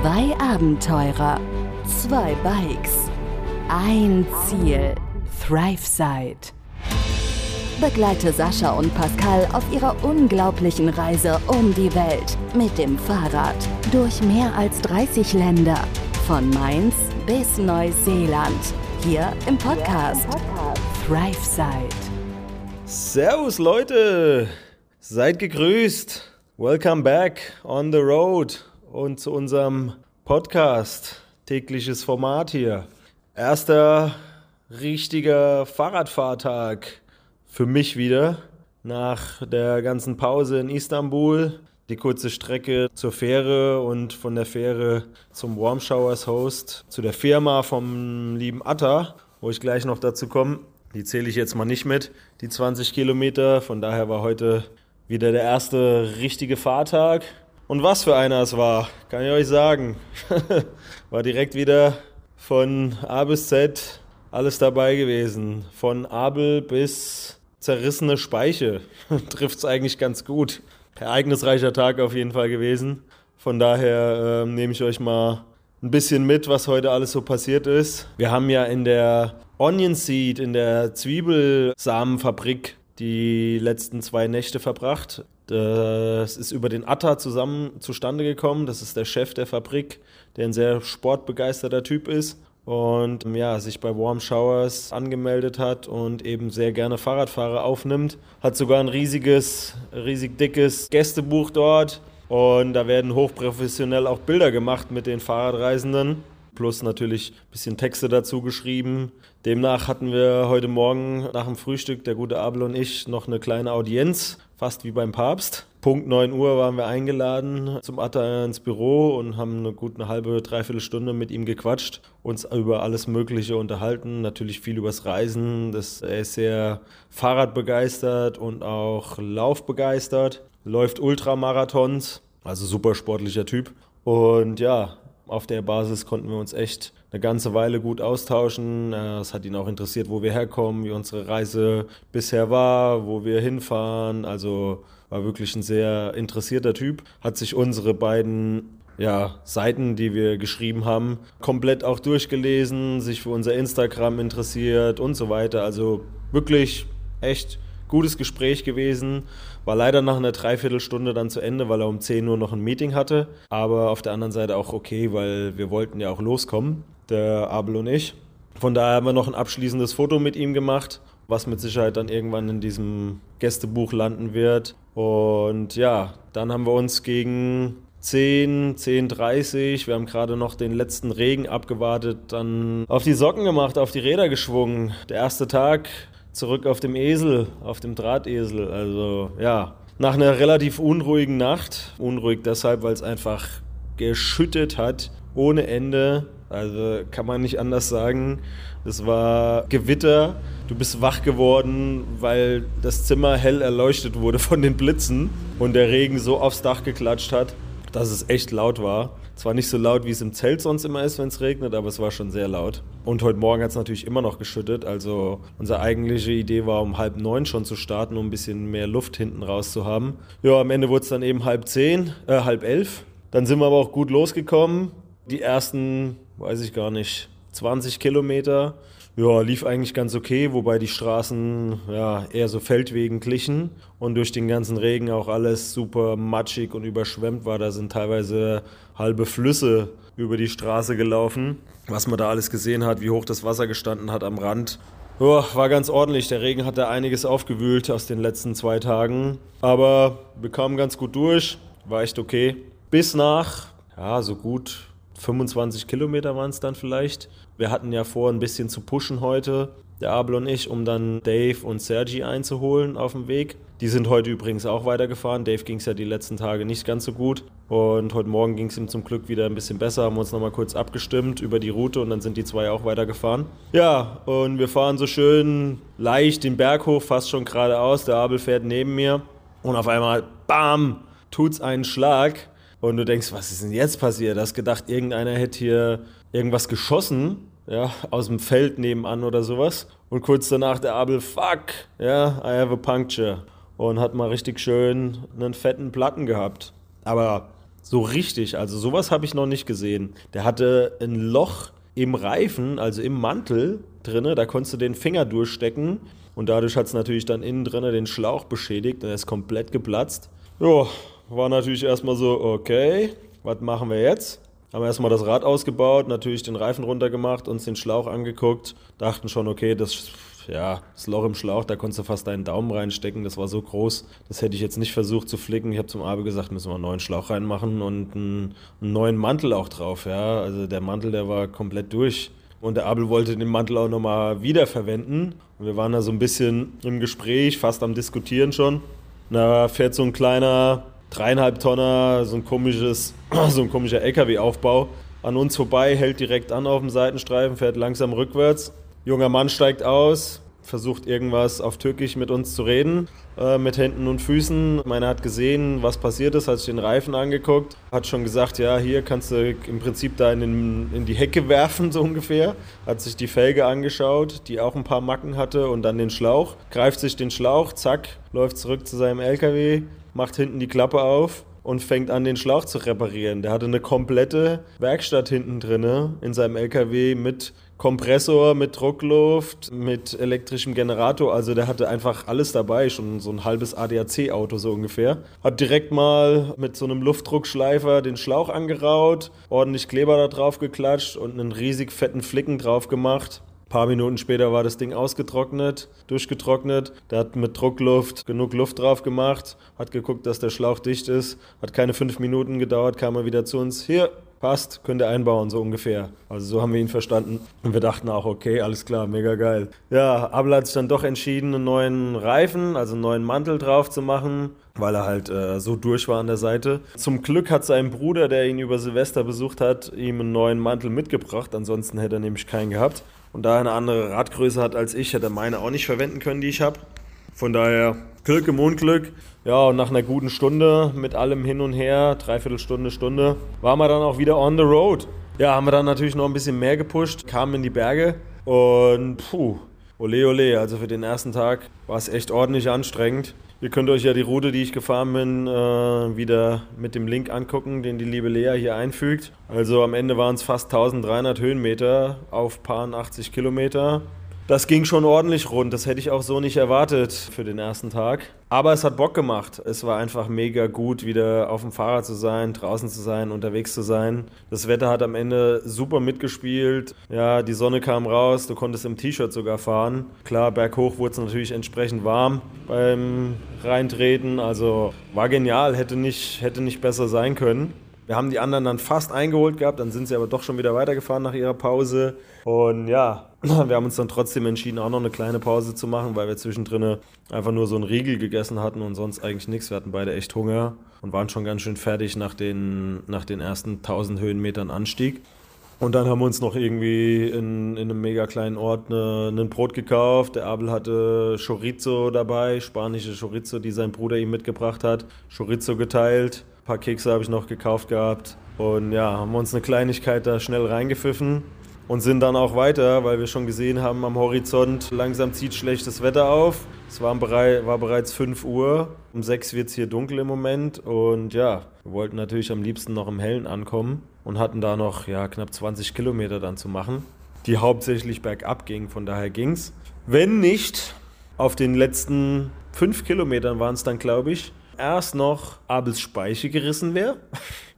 Zwei Abenteurer, zwei Bikes, ein Ziel. ThriveSide. Begleite Sascha und Pascal auf ihrer unglaublichen Reise um die Welt mit dem Fahrrad durch mehr als 30 Länder. Von Mainz bis Neuseeland. Hier im Podcast, ThriveSide. Servus Leute, seid gegrüßt. Welcome back on the road und zu unserem Podcast. Tägliches Format hier. Erster richtiger Fahrradfahrtag für mich wieder. Nach der ganzen Pause in Istanbul, die kurze Strecke zur Fähre und von der Fähre zum Warm Showers Host zu der Firma vom lieben Atta, wo ich gleich noch dazu komme. Die zähle ich jetzt mal nicht mit, die 20 Kilometer. Von daher war heute wieder der erste richtige Fahrtag. Und was für einer es war, kann ich euch sagen. war direkt wieder von A bis Z alles dabei gewesen. Von Abel bis zerrissene Speiche. Trifft es eigentlich ganz gut. Ereignisreicher Tag auf jeden Fall gewesen. Von daher äh, nehme ich euch mal ein bisschen mit, was heute alles so passiert ist. Wir haben ja in der Onion Seed, in der Zwiebelsamenfabrik, die letzten zwei Nächte verbracht. Das ist über den Atta zusammen zustande gekommen. Das ist der Chef der Fabrik, der ein sehr sportbegeisterter Typ ist und ja, sich bei Warm Showers angemeldet hat und eben sehr gerne Fahrradfahrer aufnimmt. Hat sogar ein riesiges, riesig dickes Gästebuch dort und da werden hochprofessionell auch Bilder gemacht mit den Fahrradreisenden. Plus natürlich ein bisschen Texte dazu geschrieben. Demnach hatten wir heute Morgen nach dem Frühstück, der gute Abel und ich, noch eine kleine Audienz, fast wie beim Papst. Punkt 9 Uhr waren wir eingeladen zum Atta ins Büro und haben eine gute halbe, dreiviertel Stunde mit ihm gequatscht, uns über alles Mögliche unterhalten, natürlich viel übers Reisen. Das, er ist sehr Fahrradbegeistert und auch Laufbegeistert, läuft Ultramarathons, also super sportlicher Typ. Und ja, auf der Basis konnten wir uns echt eine ganze Weile gut austauschen. Es hat ihn auch interessiert, wo wir herkommen, wie unsere Reise bisher war, wo wir hinfahren. Also war wirklich ein sehr interessierter Typ, hat sich unsere beiden ja, Seiten, die wir geschrieben haben, komplett auch durchgelesen, sich für unser Instagram interessiert und so weiter. Also wirklich echt gutes Gespräch gewesen. War leider nach einer Dreiviertelstunde dann zu Ende, weil er um 10 Uhr noch ein Meeting hatte. Aber auf der anderen Seite auch okay, weil wir wollten ja auch loskommen, der Abel und ich. Von daher haben wir noch ein abschließendes Foto mit ihm gemacht, was mit Sicherheit dann irgendwann in diesem Gästebuch landen wird. Und ja, dann haben wir uns gegen 10, 10.30 wir haben gerade noch den letzten Regen abgewartet, dann auf die Socken gemacht, auf die Räder geschwungen. Der erste Tag zurück auf dem Esel, auf dem Drahtesel. Also ja, nach einer relativ unruhigen Nacht. Unruhig deshalb, weil es einfach geschüttet hat ohne Ende. Also kann man nicht anders sagen. Es war Gewitter. Du bist wach geworden, weil das Zimmer hell erleuchtet wurde von den Blitzen und der Regen so aufs Dach geklatscht hat, dass es echt laut war. Zwar nicht so laut, wie es im Zelt sonst immer ist, wenn es regnet, aber es war schon sehr laut. Und heute Morgen hat es natürlich immer noch geschüttet. Also unsere eigentliche Idee war, um halb neun schon zu starten, um ein bisschen mehr Luft hinten raus zu haben. Ja, am Ende wurde es dann eben halb zehn, äh, halb elf. Dann sind wir aber auch gut losgekommen. Die ersten, weiß ich gar nicht, 20 Kilometer. Ja, lief eigentlich ganz okay, wobei die Straßen ja, eher so Feldwegen glichen und durch den ganzen Regen auch alles super matschig und überschwemmt war. Da sind teilweise halbe Flüsse über die Straße gelaufen. Was man da alles gesehen hat, wie hoch das Wasser gestanden hat am Rand. Ja, war ganz ordentlich. Der Regen hat da einiges aufgewühlt aus den letzten zwei Tagen. Aber wir kamen ganz gut durch. War echt okay. Bis nach, ja, so gut 25 Kilometer waren es dann vielleicht. Wir hatten ja vor, ein bisschen zu pushen heute, der Abel und ich, um dann Dave und Sergi einzuholen auf dem Weg. Die sind heute übrigens auch weitergefahren. Dave ging es ja die letzten Tage nicht ganz so gut. Und heute Morgen ging es ihm zum Glück wieder ein bisschen besser. Haben uns nochmal kurz abgestimmt über die Route und dann sind die zwei auch weitergefahren. Ja, und wir fahren so schön leicht den Berg hoch, fast schon geradeaus. Der Abel fährt neben mir und auf einmal, bam, tut's einen Schlag. Und du denkst, was ist denn jetzt passiert? Du hast gedacht, irgendeiner hätte hier irgendwas geschossen, ja, aus dem Feld nebenan oder sowas. Und kurz danach der Abel, fuck, ja, I have a puncture. Und hat mal richtig schön einen fetten Platten gehabt. Aber So richtig, also sowas habe ich noch nicht gesehen. Der hatte ein Loch im Reifen, also im Mantel drinne, da konntest du den Finger durchstecken und dadurch hat es natürlich dann innen drinne den Schlauch beschädigt und er ist komplett geplatzt. Ja, war natürlich erstmal so, okay, was machen wir jetzt? Haben erstmal das Rad ausgebaut, natürlich den Reifen runtergemacht, uns den Schlauch angeguckt, dachten schon, okay, das, ja, das Loch im Schlauch, da konntest du fast deinen Daumen reinstecken, das war so groß, das hätte ich jetzt nicht versucht zu flicken. Ich habe zum Abe gesagt, müssen wir einen neuen Schlauch reinmachen und einen, einen neuen Mantel auch drauf, ja. Also der Mantel, der war komplett durch. Und der Abel wollte den Mantel auch nochmal wiederverwenden. Und wir waren da so ein bisschen im Gespräch, fast am Diskutieren schon. Da fährt so ein kleiner dreieinhalb Tonner, so ein komisches, so ein komischer LKW-Aufbau an uns vorbei, hält direkt an auf dem Seitenstreifen, fährt langsam rückwärts. Junger Mann steigt aus, versucht irgendwas auf Türkisch mit uns zu reden, äh, mit Händen und Füßen. Meiner hat gesehen, was passiert ist, hat sich den Reifen angeguckt, hat schon gesagt, ja, hier kannst du im Prinzip da in, den, in die Hecke werfen, so ungefähr. Hat sich die Felge angeschaut, die auch ein paar Macken hatte und dann den Schlauch, greift sich den Schlauch, zack, läuft zurück zu seinem LKW, macht hinten die Klappe auf und fängt an, den Schlauch zu reparieren. Der hatte eine komplette Werkstatt hinten drin in seinem LKW mit Kompressor, mit Druckluft, mit elektrischem Generator. Also der hatte einfach alles dabei, schon so ein halbes ADAC-Auto so ungefähr. Hat direkt mal mit so einem Luftdruckschleifer den Schlauch angeraut, ordentlich Kleber da drauf geklatscht und einen riesig fetten Flicken drauf gemacht. Ein paar Minuten später war das Ding ausgetrocknet, durchgetrocknet. Der hat mit Druckluft genug Luft drauf gemacht, hat geguckt, dass der Schlauch dicht ist. Hat keine fünf Minuten gedauert, kam er wieder zu uns. Hier, passt, könnt ihr einbauen, so ungefähr. Also so haben wir ihn verstanden. Und wir dachten auch, okay, alles klar, mega geil. Ja, Abel hat sich dann doch entschieden, einen neuen Reifen, also einen neuen Mantel drauf zu machen, weil er halt äh, so durch war an der Seite. Zum Glück hat sein Bruder, der ihn über Silvester besucht hat, ihm einen neuen Mantel mitgebracht. Ansonsten hätte er nämlich keinen gehabt und da er eine andere Radgröße hat als ich, hätte er meine auch nicht verwenden können, die ich habe. Von daher Glück im Unglück. Ja, und nach einer guten Stunde mit allem hin und her, dreiviertel Stunde, Stunde, waren wir dann auch wieder on the road. Ja, haben wir dann natürlich noch ein bisschen mehr gepusht, kamen in die Berge und puh, ole ole, also für den ersten Tag war es echt ordentlich anstrengend. Ihr könnt euch ja die Route, die ich gefahren bin, äh, wieder mit dem Link angucken, den die liebe Lea hier einfügt. Also am Ende waren es fast 1300 Höhenmeter auf paar 80 Kilometer. Das ging schon ordentlich rund. Das hätte ich auch so nicht erwartet für den ersten Tag. Aber es hat Bock gemacht. Es war einfach mega gut, wieder auf dem Fahrrad zu sein, draußen zu sein, unterwegs zu sein. Das Wetter hat am Ende super mitgespielt. Ja, die Sonne kam raus. Du konntest im T-Shirt sogar fahren. Klar, berghoch wurde es natürlich entsprechend warm beim Reintreten. Also war genial. Hätte nicht, hätte nicht besser sein können. Wir haben die anderen dann fast eingeholt gehabt, dann sind sie aber doch schon wieder weitergefahren nach ihrer Pause. Und ja, wir haben uns dann trotzdem entschieden, auch noch eine kleine Pause zu machen, weil wir zwischendrin einfach nur so einen Riegel gegessen hatten und sonst eigentlich nichts. Wir hatten beide echt Hunger und waren schon ganz schön fertig nach den, nach den ersten 1000 Höhenmetern Anstieg. Und dann haben wir uns noch irgendwie in, in einem mega kleinen Ort eine, ein Brot gekauft. Der Abel hatte Chorizo dabei, spanische Chorizo, die sein Bruder ihm mitgebracht hat. Chorizo geteilt paar Kekse habe ich noch gekauft gehabt. Und ja, haben uns eine Kleinigkeit da schnell reingepfiffen und sind dann auch weiter, weil wir schon gesehen haben, am Horizont langsam zieht schlechtes Wetter auf. Es war, bereit, war bereits 5 Uhr. Um 6 wird es hier dunkel im Moment. Und ja, wir wollten natürlich am liebsten noch im Hellen ankommen und hatten da noch ja, knapp 20 Kilometer dann zu machen, die hauptsächlich bergab gingen. Von daher ging es. Wenn nicht, auf den letzten 5 Kilometern waren es dann, glaube ich, erst noch Abels Speiche gerissen wäre.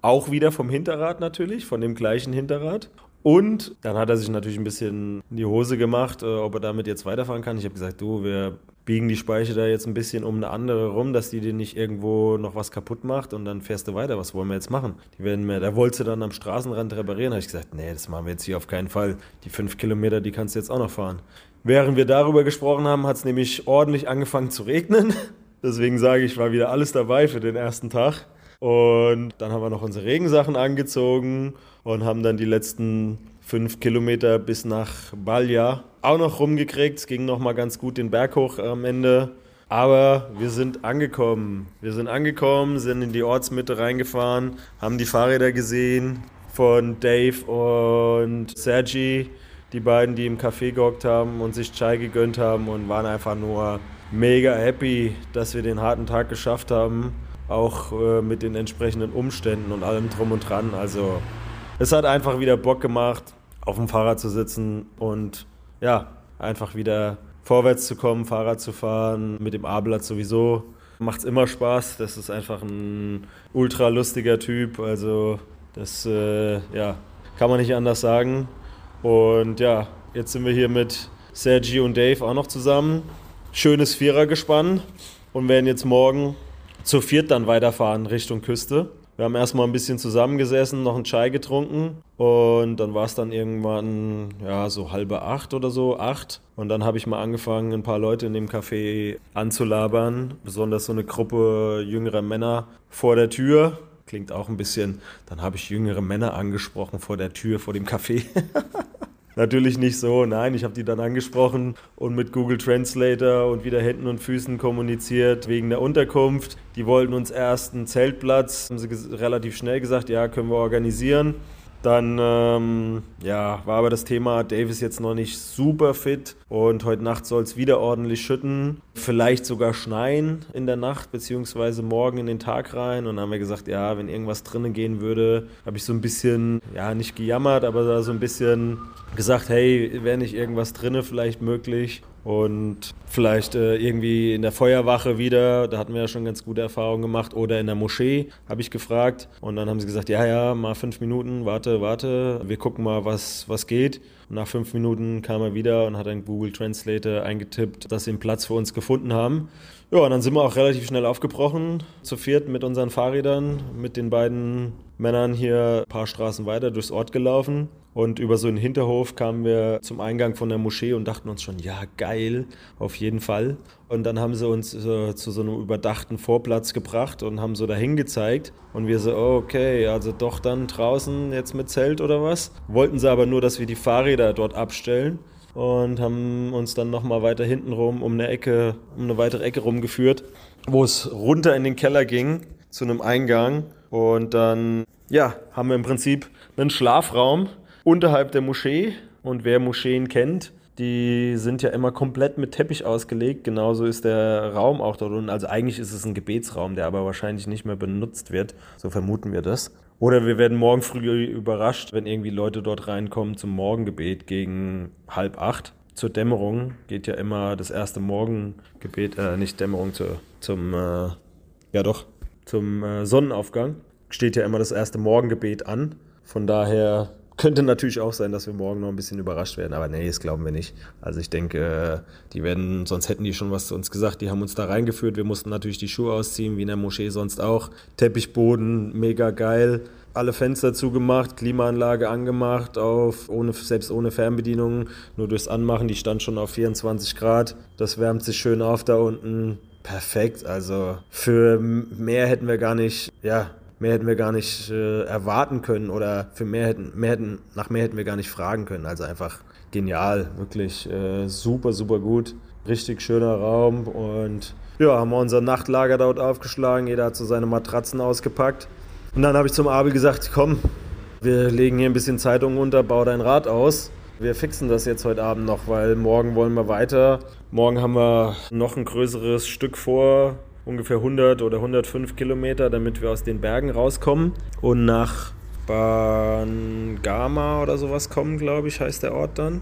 Auch wieder vom Hinterrad natürlich, von dem gleichen Hinterrad. Und dann hat er sich natürlich ein bisschen in die Hose gemacht, äh, ob er damit jetzt weiterfahren kann. Ich habe gesagt, du, wir biegen die Speiche da jetzt ein bisschen um eine andere rum, dass die dir nicht irgendwo noch was kaputt macht und dann fährst du weiter. Was wollen wir jetzt machen? Die werden mir, da wollte dann am Straßenrand reparieren. habe ich gesagt, nee, das machen wir jetzt hier auf keinen Fall. Die fünf Kilometer, die kannst du jetzt auch noch fahren. Während wir darüber gesprochen haben, hat es nämlich ordentlich angefangen zu regnen. Deswegen sage ich, war wieder alles dabei für den ersten Tag. Und dann haben wir noch unsere Regensachen angezogen und haben dann die letzten fünf Kilometer bis nach Balja auch noch rumgekriegt. Es ging noch mal ganz gut den Berg hoch am Ende. Aber wir sind angekommen. Wir sind angekommen, sind in die Ortsmitte reingefahren, haben die Fahrräder gesehen von Dave und Sergi, die beiden, die im Café gehockt haben und sich Chai gegönnt haben und waren einfach nur mega happy, dass wir den harten Tag geschafft haben auch äh, mit den entsprechenden Umständen und allem drum und dran. Also es hat einfach wieder Bock gemacht, auf dem Fahrrad zu sitzen und ja, einfach wieder vorwärts zu kommen, Fahrrad zu fahren, mit dem A-Blatt sowieso. Macht es immer Spaß. Das ist einfach ein ultra lustiger Typ. Also das äh, ja, kann man nicht anders sagen. Und ja, jetzt sind wir hier mit Sergi und Dave auch noch zusammen. Schönes Vierergespann und werden jetzt morgen zu viert dann weiterfahren Richtung Küste. Wir haben erstmal ein bisschen zusammengesessen, noch einen Chai getrunken und dann war es dann irgendwann, ja, so halbe acht oder so, acht. Und dann habe ich mal angefangen, ein paar Leute in dem Café anzulabern, besonders so eine Gruppe jüngerer Männer vor der Tür. Klingt auch ein bisschen, dann habe ich jüngere Männer angesprochen vor der Tür, vor dem Café. Natürlich nicht so, nein, ich habe die dann angesprochen und mit Google Translator und wieder Händen und Füßen kommuniziert wegen der Unterkunft. Die wollten uns erst einen Zeltplatz, haben sie relativ schnell gesagt, ja, können wir organisieren. Dann ähm, ja, war aber das Thema, Dave ist jetzt noch nicht super fit und heute Nacht soll es wieder ordentlich schütten. Vielleicht sogar schneien in der Nacht, beziehungsweise morgen in den Tag rein. Und dann haben wir gesagt, ja, wenn irgendwas drinnen gehen würde, habe ich so ein bisschen, ja, nicht gejammert, aber so ein bisschen gesagt, hey, wäre nicht irgendwas drinnen vielleicht möglich? Und vielleicht äh, irgendwie in der Feuerwache wieder, da hatten wir ja schon ganz gute Erfahrungen gemacht, oder in der Moschee, habe ich gefragt. Und dann haben sie gesagt, ja, ja, mal fünf Minuten, warte, warte, wir gucken mal, was, was geht. Und nach fünf Minuten kam er wieder und hat ein Google Translator eingetippt, dass sie einen Platz für uns gefunden haben. Ja, und dann sind wir auch relativ schnell aufgebrochen, zu viert mit unseren Fahrrädern, mit den beiden Männern hier ein paar Straßen weiter durchs Ort gelaufen. Und über so einen Hinterhof kamen wir zum Eingang von der Moschee und dachten uns schon, ja, geil, auf jeden Fall. Und dann haben sie uns äh, zu so einem überdachten Vorplatz gebracht und haben so dahin gezeigt. Und wir so, okay, also doch dann draußen jetzt mit Zelt oder was. Wollten sie aber nur, dass wir die Fahrräder dort abstellen und haben uns dann nochmal weiter hinten rum um eine Ecke, um eine weitere Ecke rumgeführt, wo es runter in den Keller ging zu einem Eingang. Und dann, ja, haben wir im Prinzip einen Schlafraum unterhalb der Moschee. Und wer Moscheen kennt, die sind ja immer komplett mit Teppich ausgelegt. Genauso ist der Raum auch dort unten. Also eigentlich ist es ein Gebetsraum, der aber wahrscheinlich nicht mehr benutzt wird. So vermuten wir das. Oder wir werden morgen früh überrascht, wenn irgendwie Leute dort reinkommen zum Morgengebet gegen halb acht. Zur Dämmerung geht ja immer das erste Morgengebet, äh, nicht Dämmerung, zu, zum, äh, ja doch, zum äh, Sonnenaufgang steht ja immer das erste Morgengebet an. Von daher könnte natürlich auch sein, dass wir morgen noch ein bisschen überrascht werden, aber nee, das glauben wir nicht. Also ich denke, die werden, sonst hätten die schon was zu uns gesagt. Die haben uns da reingeführt. Wir mussten natürlich die Schuhe ausziehen, wie in der Moschee sonst auch. Teppichboden, mega geil. Alle Fenster zugemacht, Klimaanlage angemacht, auf, ohne, selbst ohne Fernbedienung, nur durchs Anmachen. Die stand schon auf 24 Grad. Das wärmt sich schön auf da unten. Perfekt. Also für mehr hätten wir gar nicht, ja, mehr hätten wir gar nicht äh, erwarten können oder für mehr hätten, mehr hätten, nach mehr hätten wir gar nicht fragen können. Also einfach genial, wirklich äh, super, super gut. Richtig schöner Raum und ja, haben wir unser Nachtlager dort aufgeschlagen. Jeder hat so seine Matratzen ausgepackt. Und dann habe ich zum Abel gesagt, komm, wir legen hier ein bisschen Zeitung unter, bau dein Rad aus. Wir fixen das jetzt heute Abend noch, weil morgen wollen wir weiter. Morgen haben wir noch ein größeres Stück vor, ungefähr 100 oder 105 Kilometer, damit wir aus den Bergen rauskommen und nach Bangama oder sowas kommen, glaube ich, heißt der Ort dann.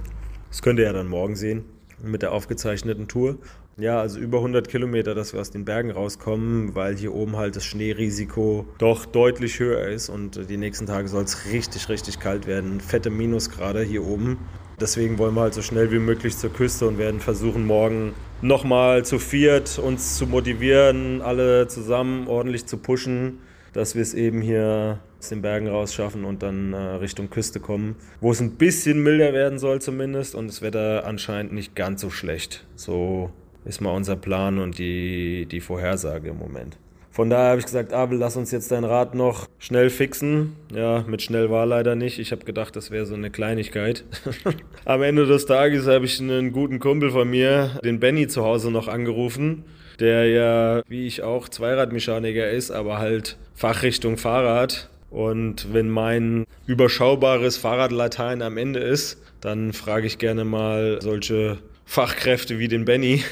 Das könnt ihr ja dann morgen sehen mit der aufgezeichneten Tour. Ja, also über 100 Kilometer, dass wir aus den Bergen rauskommen, weil hier oben halt das Schneerisiko doch deutlich höher ist und die nächsten Tage soll es richtig, richtig kalt werden. Fette Minusgrade hier oben. Deswegen wollen wir halt so schnell wie möglich zur Küste und werden versuchen, morgen nochmal zu viert uns zu motivieren, alle zusammen ordentlich zu pushen, dass wir es eben hier aus den Bergen rausschaffen und dann äh, Richtung Küste kommen, wo es ein bisschen milder werden soll zumindest und das Wetter anscheinend nicht ganz so schlecht. So ist mal unser Plan und die, die Vorhersage im Moment. Von daher habe ich gesagt, Abel, lass uns jetzt dein Rad noch schnell fixen. Ja, mit schnell war leider nicht. Ich habe gedacht, das wäre so eine Kleinigkeit. Am Ende des Tages habe ich einen guten Kumpel von mir, den Benny, zu Hause noch angerufen, der ja, wie ich auch, Zweiradmechaniker ist, aber halt Fachrichtung Fahrrad. Und wenn mein überschaubares Fahrradlatein am Ende ist, dann frage ich gerne mal solche Fachkräfte wie den Benny,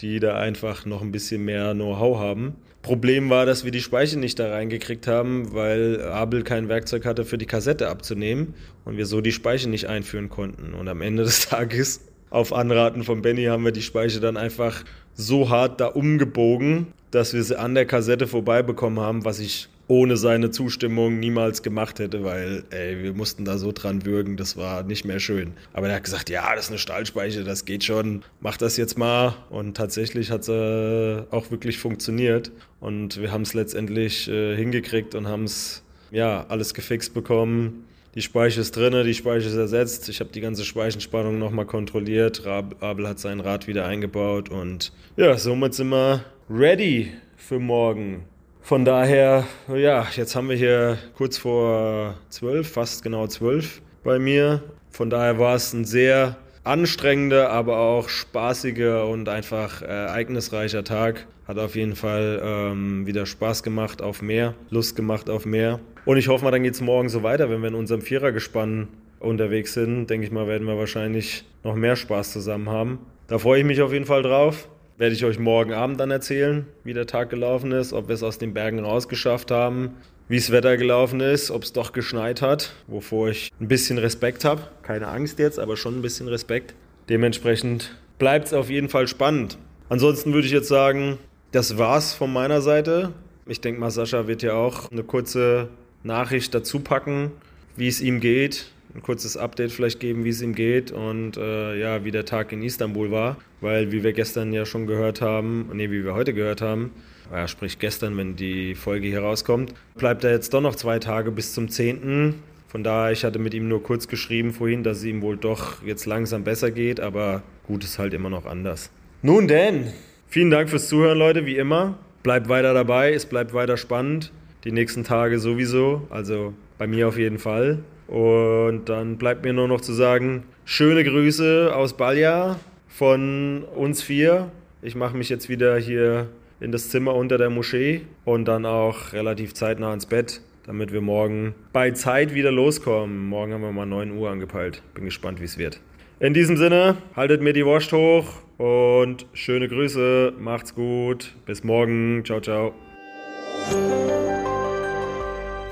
die da einfach noch ein bisschen mehr Know-how haben. Problem war, dass wir die Speiche nicht da reingekriegt haben, weil Abel kein Werkzeug hatte, für die Kassette abzunehmen und wir so die Speiche nicht einführen konnten. Und am Ende des Tages, auf Anraten von Benny, haben wir die Speiche dann einfach so hart da umgebogen, dass wir sie an der Kassette vorbei bekommen haben, was ich ohne seine Zustimmung niemals gemacht hätte, weil ey, wir mussten da so dran würgen, das war nicht mehr schön. Aber er hat gesagt, ja, das ist eine Stahlspeiche, das geht schon, mach das jetzt mal. Und tatsächlich hat es äh, auch wirklich funktioniert. Und wir haben es letztendlich äh, hingekriegt und haben es ja alles gefixt bekommen. Die Speiche ist drin, die Speiche ist ersetzt. Ich habe die ganze Speichenspannung nochmal kontrolliert. Abel hat sein Rad wieder eingebaut und ja, somit sind wir ready für morgen. Von daher, ja, jetzt haben wir hier kurz vor zwölf, fast genau zwölf bei mir. Von daher war es ein sehr anstrengender, aber auch spaßiger und einfach äh, ereignisreicher Tag. Hat auf jeden Fall ähm, wieder Spaß gemacht auf mehr, Lust gemacht auf mehr. Und ich hoffe mal, dann geht es morgen so weiter, wenn wir in unserem Vierergespann unterwegs sind. Denke ich mal, werden wir wahrscheinlich noch mehr Spaß zusammen haben. Da freue ich mich auf jeden Fall drauf. Werde ich euch morgen Abend dann erzählen, wie der Tag gelaufen ist, ob wir es aus den Bergen rausgeschafft haben, wie das Wetter gelaufen ist, ob es doch geschneit hat, wovor ich ein bisschen Respekt habe. Keine Angst jetzt, aber schon ein bisschen Respekt. Dementsprechend bleibt es auf jeden Fall spannend. Ansonsten würde ich jetzt sagen, das war's von meiner Seite. Ich denke mal, Sascha wird ja auch eine kurze Nachricht dazu packen, wie es ihm geht, ein kurzes Update vielleicht geben, wie es ihm geht und äh, ja, wie der Tag in Istanbul war. Weil, wie wir gestern ja schon gehört haben, nee, wie wir heute gehört haben, ja, sprich gestern, wenn die Folge hier rauskommt, bleibt er jetzt doch noch zwei Tage bis zum 10. Von daher, ich hatte mit ihm nur kurz geschrieben vorhin, dass es ihm wohl doch jetzt langsam besser geht, aber gut ist halt immer noch anders. Nun denn, vielen Dank fürs Zuhören, Leute, wie immer. Bleibt weiter dabei, es bleibt weiter spannend. Die nächsten Tage sowieso, also bei mir auf jeden Fall. Und dann bleibt mir nur noch zu sagen, schöne Grüße aus Balja von uns vier. Ich mache mich jetzt wieder hier in das Zimmer unter der Moschee und dann auch relativ zeitnah ins Bett, damit wir morgen bei Zeit wieder loskommen. Morgen haben wir mal 9 Uhr angepeilt. Bin gespannt, wie es wird. In diesem Sinne, haltet mir die Wurst hoch und schöne Grüße. Macht's gut. Bis morgen. Ciao, ciao.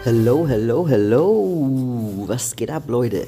Hello, hello, hello. Was geht ab, Leute?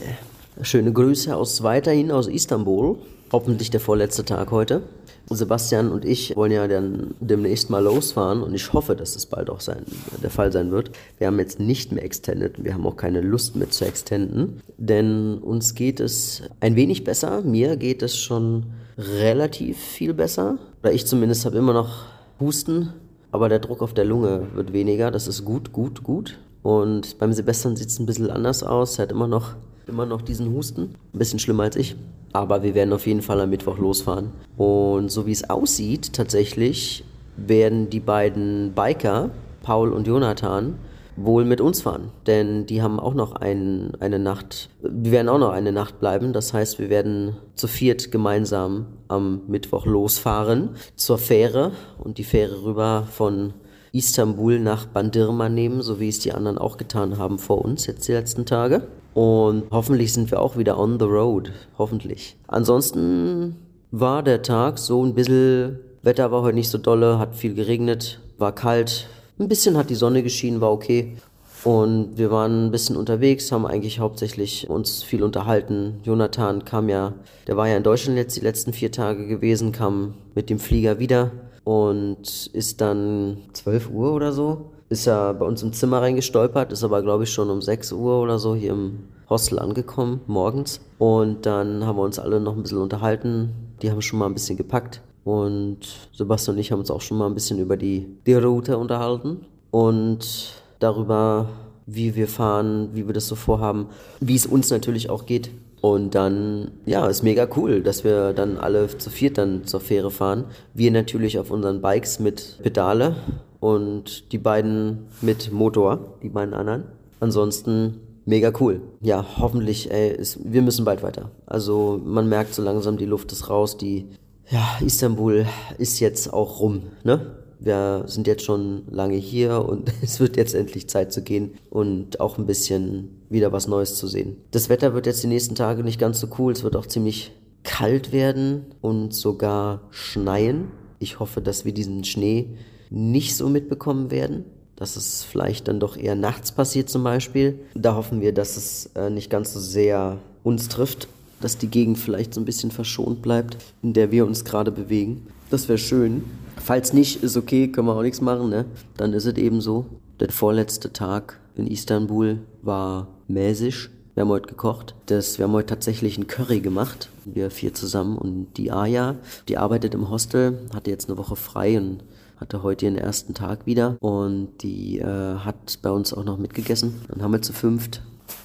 Schöne Grüße aus weiterhin aus Istanbul. Hoffentlich der vorletzte Tag heute. Sebastian und ich wollen ja dann demnächst mal losfahren und ich hoffe, dass es bald auch sein, der Fall sein wird. Wir haben jetzt nicht mehr extended, wir haben auch keine Lust mehr zu extenden, denn uns geht es ein wenig besser. Mir geht es schon relativ viel besser. Oder ich zumindest habe immer noch Husten, aber der Druck auf der Lunge wird weniger. Das ist gut, gut, gut. Und beim Sebastian sieht es ein bisschen anders aus. Er hat immer noch, immer noch diesen Husten. Ein bisschen schlimmer als ich. Aber wir werden auf jeden Fall am Mittwoch losfahren. Und so wie es aussieht, tatsächlich werden die beiden Biker, Paul und Jonathan, wohl mit uns fahren. Denn die haben auch noch ein, eine Nacht, wir werden auch noch eine Nacht bleiben. Das heißt, wir werden zu viert gemeinsam am Mittwoch losfahren zur Fähre und die Fähre rüber von Istanbul nach Bandirma nehmen, so wie es die anderen auch getan haben vor uns jetzt die letzten Tage. Und hoffentlich sind wir auch wieder on the road. Hoffentlich. Ansonsten war der Tag so ein bisschen, Wetter war heute nicht so dolle, hat viel geregnet, war kalt. Ein bisschen hat die Sonne geschienen, war okay. Und wir waren ein bisschen unterwegs, haben eigentlich hauptsächlich uns viel unterhalten. Jonathan kam ja, der war ja in Deutschland jetzt die letzten vier Tage gewesen, kam mit dem Flieger wieder und ist dann 12 Uhr oder so, ist er bei uns im Zimmer reingestolpert, ist aber glaube ich schon um 6 Uhr oder so hier im Hostel angekommen, morgens. Und dann haben wir uns alle noch ein bisschen unterhalten. Die haben schon mal ein bisschen gepackt. Und Sebastian und ich haben uns auch schon mal ein bisschen über die, die Route unterhalten. Und darüber, wie wir fahren, wie wir das so vorhaben, wie es uns natürlich auch geht. Und dann, ja, ist mega cool, dass wir dann alle zu viert dann zur Fähre fahren. Wir natürlich auf unseren Bikes mit Pedale und die beiden mit Motor, die beiden anderen. Ansonsten mega cool. Ja, hoffentlich, ey, ist, wir müssen bald weiter. Also man merkt so langsam, die Luft ist raus, die, ja, Istanbul ist jetzt auch rum, ne? Wir sind jetzt schon lange hier und es wird jetzt endlich Zeit zu gehen und auch ein bisschen wieder was Neues zu sehen. Das Wetter wird jetzt die nächsten Tage nicht ganz so cool. Es wird auch ziemlich kalt werden und sogar schneien. Ich hoffe, dass wir diesen Schnee nicht so mitbekommen werden. Dass es vielleicht dann doch eher nachts passiert zum Beispiel. Da hoffen wir, dass es äh, nicht ganz so sehr uns trifft, dass die Gegend vielleicht so ein bisschen verschont bleibt, in der wir uns gerade bewegen. Das wäre schön. Falls nicht, ist okay, können wir auch nichts machen, ne? Dann ist es eben so. Der vorletzte Tag in Istanbul war mäßig. Wir haben heute gekocht. Das, wir haben heute tatsächlich einen Curry gemacht. Wir vier zusammen. Und die Aya, die arbeitet im Hostel, hatte jetzt eine Woche frei und hatte heute ihren ersten Tag wieder. Und die äh, hat bei uns auch noch mitgegessen. Dann haben wir zu fünft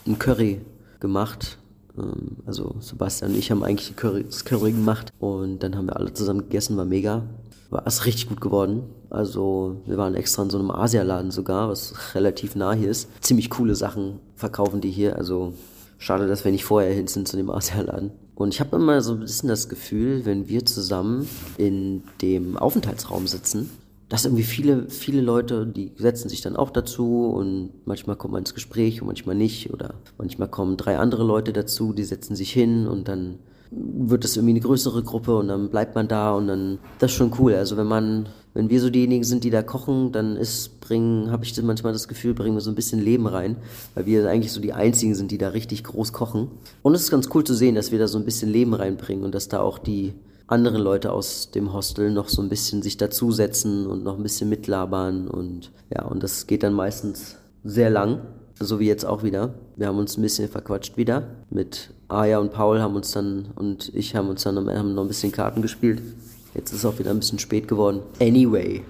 einen Curry gemacht. Ähm, also Sebastian und ich haben eigentlich Curry, das Curry gemacht. Und dann haben wir alle zusammen gegessen, war mega. War es richtig gut geworden. Also wir waren extra in so einem Asialaden sogar, was relativ nah hier ist. Ziemlich coole Sachen verkaufen die hier. Also schade, dass wir nicht vorher hin sind zu dem Asialaden. Und ich habe immer so ein bisschen das Gefühl, wenn wir zusammen in dem Aufenthaltsraum sitzen, dass irgendwie viele, viele Leute, die setzen sich dann auch dazu und manchmal kommt man ins Gespräch und manchmal nicht. Oder manchmal kommen drei andere Leute dazu, die setzen sich hin und dann wird es irgendwie eine größere Gruppe und dann bleibt man da und dann, das ist schon cool. Also wenn man, wenn wir so diejenigen sind, die da kochen, dann ist, bringen, habe ich manchmal das Gefühl, bringen wir so ein bisschen Leben rein, weil wir eigentlich so die einzigen sind, die da richtig groß kochen. Und es ist ganz cool zu sehen, dass wir da so ein bisschen Leben reinbringen und dass da auch die anderen Leute aus dem Hostel noch so ein bisschen sich dazusetzen und noch ein bisschen mitlabern und ja, und das geht dann meistens sehr lang so wie jetzt auch wieder. Wir haben uns ein bisschen verquatscht wieder. Mit Aya und Paul haben uns dann und ich haben uns dann haben noch ein bisschen Karten gespielt. Jetzt ist es auch wieder ein bisschen spät geworden. Anyway,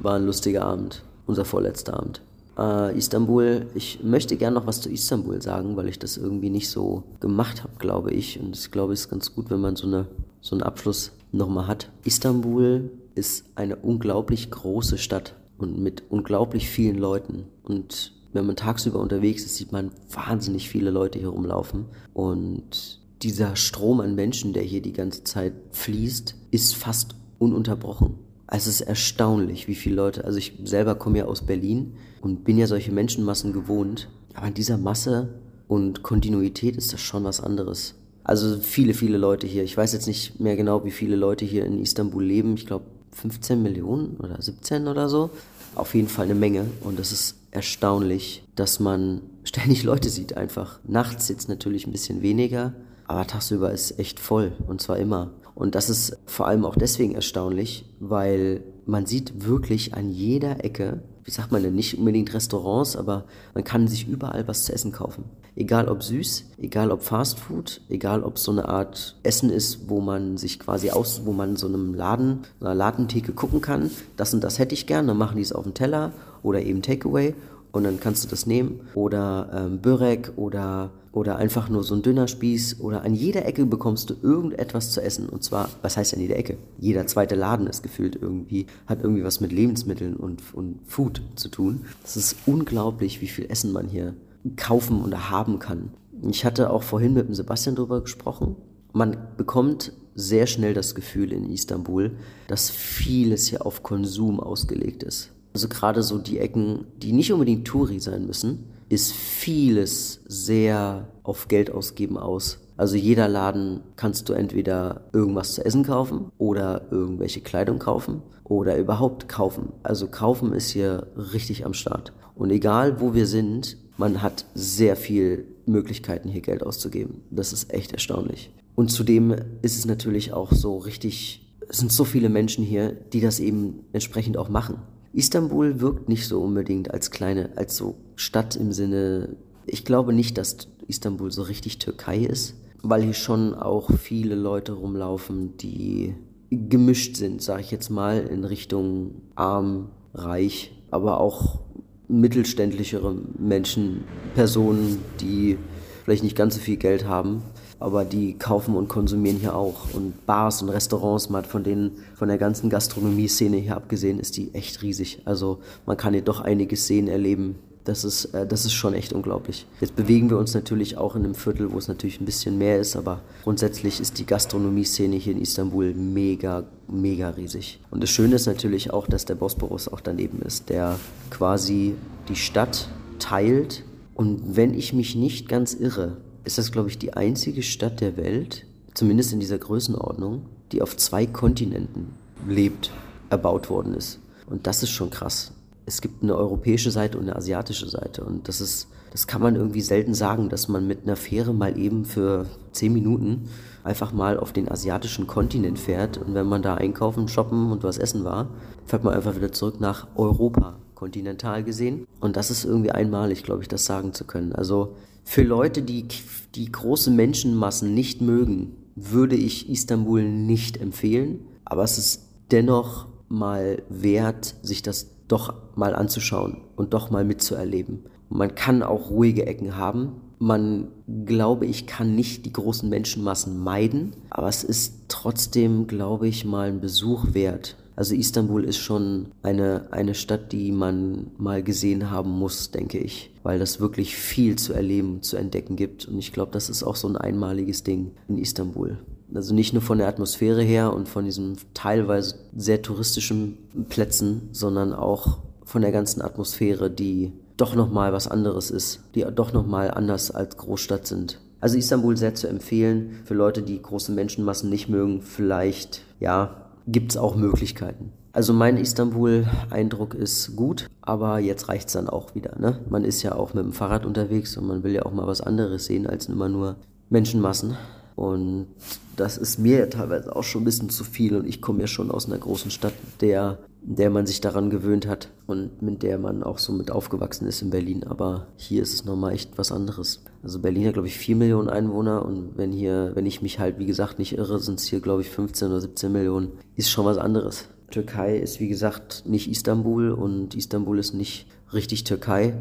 war ein lustiger Abend. Unser vorletzter Abend. Äh, Istanbul, ich möchte gerne noch was zu Istanbul sagen, weil ich das irgendwie nicht so gemacht habe, glaube ich. Und ich glaube, es ist ganz gut, wenn man so, eine, so einen Abschluss nochmal hat. Istanbul ist eine unglaublich große Stadt und mit unglaublich vielen Leuten. Und wenn man tagsüber unterwegs ist, sieht man wahnsinnig viele Leute hier rumlaufen. Und dieser Strom an Menschen, der hier die ganze Zeit fließt, ist fast ununterbrochen. Also es ist erstaunlich, wie viele Leute, also ich selber komme ja aus Berlin und bin ja solche Menschenmassen gewohnt. Aber in dieser Masse und Kontinuität ist das schon was anderes. Also viele, viele Leute hier. Ich weiß jetzt nicht mehr genau, wie viele Leute hier in Istanbul leben. Ich glaube 15 Millionen oder 17 oder so. Auf jeden Fall eine Menge. Und es ist erstaunlich, dass man ständig Leute sieht einfach. Nachts jetzt natürlich ein bisschen weniger, aber tagsüber ist echt voll und zwar immer. Und das ist vor allem auch deswegen erstaunlich, weil man sieht wirklich an jeder Ecke wie sagt man denn, nicht unbedingt Restaurants, aber man kann sich überall was zu essen kaufen. Egal ob süß, egal ob Fast Food, egal ob so eine Art Essen ist, wo man sich quasi aus, wo man so einem Laden, einer Ladentheke gucken kann, das und das hätte ich gern, dann machen die es auf dem Teller oder eben Takeaway und dann kannst du das nehmen. Oder ähm, Börek oder, oder einfach nur so ein Dünnerspieß oder an jeder Ecke bekommst du irgendetwas zu essen. Und zwar, was heißt an jeder Ecke? Jeder zweite Laden ist gefühlt irgendwie, hat irgendwie was mit Lebensmitteln und, und Food zu tun. Es ist unglaublich, wie viel Essen man hier kaufen oder haben kann. Ich hatte auch vorhin mit dem Sebastian darüber gesprochen. Man bekommt sehr schnell das Gefühl in Istanbul, dass vieles hier auf Konsum ausgelegt ist. Also gerade so die Ecken, die nicht unbedingt Touri sein müssen, ist vieles sehr auf Geld ausgeben aus. Also jeder Laden kannst du entweder irgendwas zu essen kaufen oder irgendwelche Kleidung kaufen oder überhaupt kaufen. Also kaufen ist hier richtig am Start. Und egal wo wir sind, man hat sehr viel Möglichkeiten hier Geld auszugeben. Das ist echt erstaunlich. Und zudem ist es natürlich auch so richtig, es sind so viele Menschen hier, die das eben entsprechend auch machen. Istanbul wirkt nicht so unbedingt als kleine, als so Stadt im Sinne, ich glaube nicht, dass Istanbul so richtig Türkei ist, weil hier schon auch viele Leute rumlaufen, die gemischt sind, sage ich jetzt mal, in Richtung arm, reich, aber auch mittelständlichere Menschen, Personen, die vielleicht nicht ganz so viel Geld haben, aber die kaufen und konsumieren hier auch. Und Bars und Restaurants, mal von denen, von der ganzen Gastronomie-Szene hier abgesehen, ist die echt riesig. Also man kann hier doch einiges sehen, erleben. Das ist, äh, das ist schon echt unglaublich. Jetzt bewegen wir uns natürlich auch in einem Viertel, wo es natürlich ein bisschen mehr ist, aber grundsätzlich ist die Gastronomie-Szene hier in Istanbul mega, mega riesig. Und das Schöne ist natürlich auch, dass der Bosporus auch daneben ist, der quasi die Stadt teilt. Und wenn ich mich nicht ganz irre, ist das, glaube ich, die einzige Stadt der Welt, zumindest in dieser Größenordnung, die auf zwei Kontinenten lebt, erbaut worden ist. Und das ist schon krass. Es gibt eine europäische Seite und eine asiatische Seite. Und das ist, das kann man irgendwie selten sagen, dass man mit einer Fähre mal eben für zehn Minuten einfach mal auf den asiatischen Kontinent fährt. Und wenn man da einkaufen, shoppen und was essen war, fährt man einfach wieder zurück nach Europa, kontinental gesehen. Und das ist irgendwie einmalig, glaube ich, das sagen zu können. Also für Leute, die, die große Menschenmassen nicht mögen, würde ich Istanbul nicht empfehlen. Aber es ist dennoch mal wert, sich das doch mal anzuschauen und doch mal mitzuerleben. Man kann auch ruhige Ecken haben. Man, glaube ich, kann nicht die großen Menschenmassen meiden, aber es ist trotzdem, glaube ich, mal ein Besuch wert. Also Istanbul ist schon eine, eine Stadt, die man mal gesehen haben muss, denke ich, weil das wirklich viel zu erleben, zu entdecken gibt. Und ich glaube, das ist auch so ein einmaliges Ding in Istanbul. Also nicht nur von der Atmosphäre her und von diesen teilweise sehr touristischen Plätzen, sondern auch von der ganzen Atmosphäre, die doch nochmal was anderes ist, die doch nochmal anders als Großstadt sind. Also Istanbul sehr zu empfehlen für Leute, die große Menschenmassen nicht mögen. Vielleicht, ja, gibt es auch Möglichkeiten. Also mein Istanbul-Eindruck ist gut, aber jetzt reicht es dann auch wieder. Ne? Man ist ja auch mit dem Fahrrad unterwegs und man will ja auch mal was anderes sehen als immer nur Menschenmassen. Und das ist mir ja teilweise auch schon ein bisschen zu viel und ich komme ja schon aus einer großen Stadt, der, der man sich daran gewöhnt hat und mit der man auch so mit aufgewachsen ist in Berlin. Aber hier ist es nochmal echt was anderes. Also Berlin hat, glaube ich, 4 Millionen Einwohner und wenn hier, wenn ich mich halt, wie gesagt, nicht irre, sind es hier, glaube ich, 15 oder 17 Millionen. Ist schon was anderes. Türkei ist, wie gesagt, nicht Istanbul und Istanbul ist nicht richtig Türkei.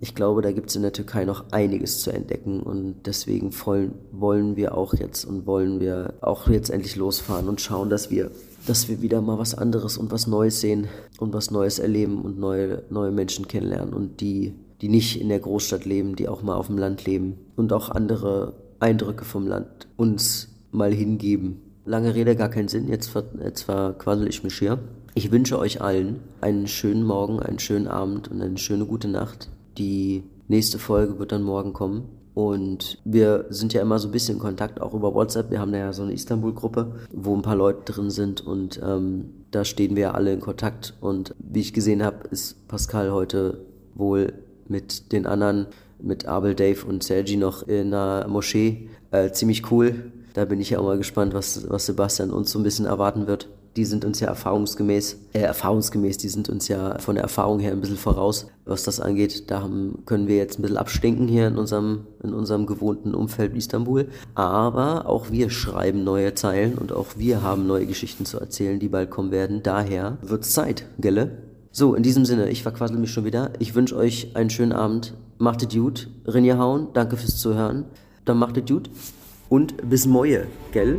Ich glaube, da gibt es in der Türkei noch einiges zu entdecken und deswegen wollen, wir auch jetzt und wollen wir auch jetzt endlich losfahren und schauen, dass wir, dass wir wieder mal was anderes und was Neues sehen und was Neues erleben und neue, neue Menschen kennenlernen und die, die nicht in der Großstadt leben, die auch mal auf dem Land leben und auch andere Eindrücke vom Land uns mal hingeben. Lange Rede, gar keinen Sinn, jetzt, jetzt verquassel ich mich hier. Ich wünsche euch allen einen schönen Morgen, einen schönen Abend und eine schöne gute Nacht. Die nächste Folge wird dann morgen kommen. Und wir sind ja immer so ein bisschen in Kontakt, auch über WhatsApp. Wir haben ja so eine Istanbul-Gruppe, wo ein paar Leute drin sind und ähm, da stehen wir ja alle in Kontakt. Und wie ich gesehen habe, ist Pascal heute wohl mit den anderen, mit Abel, Dave und Sergi noch in einer Moschee. Äh, ziemlich cool. Da bin ich ja auch mal gespannt, was, was Sebastian uns so ein bisschen erwarten wird die sind uns ja erfahrungsgemäß, äh, erfahrungsgemäß, die sind uns ja von der Erfahrung her ein bisschen voraus, was das angeht. Da haben, können wir jetzt ein bisschen abstinken hier in unserem, in unserem gewohnten Umfeld Istanbul. Aber auch wir schreiben neue Zeilen und auch wir haben neue Geschichten zu erzählen, die bald kommen werden. Daher wird's Zeit, gelle? So, in diesem Sinne, ich verquassel mich schon wieder. Ich wünsche euch einen schönen Abend. Macht es gut. Rinja hauen. Danke fürs Zuhören. Dann macht es gut. Und bis morgen, gell?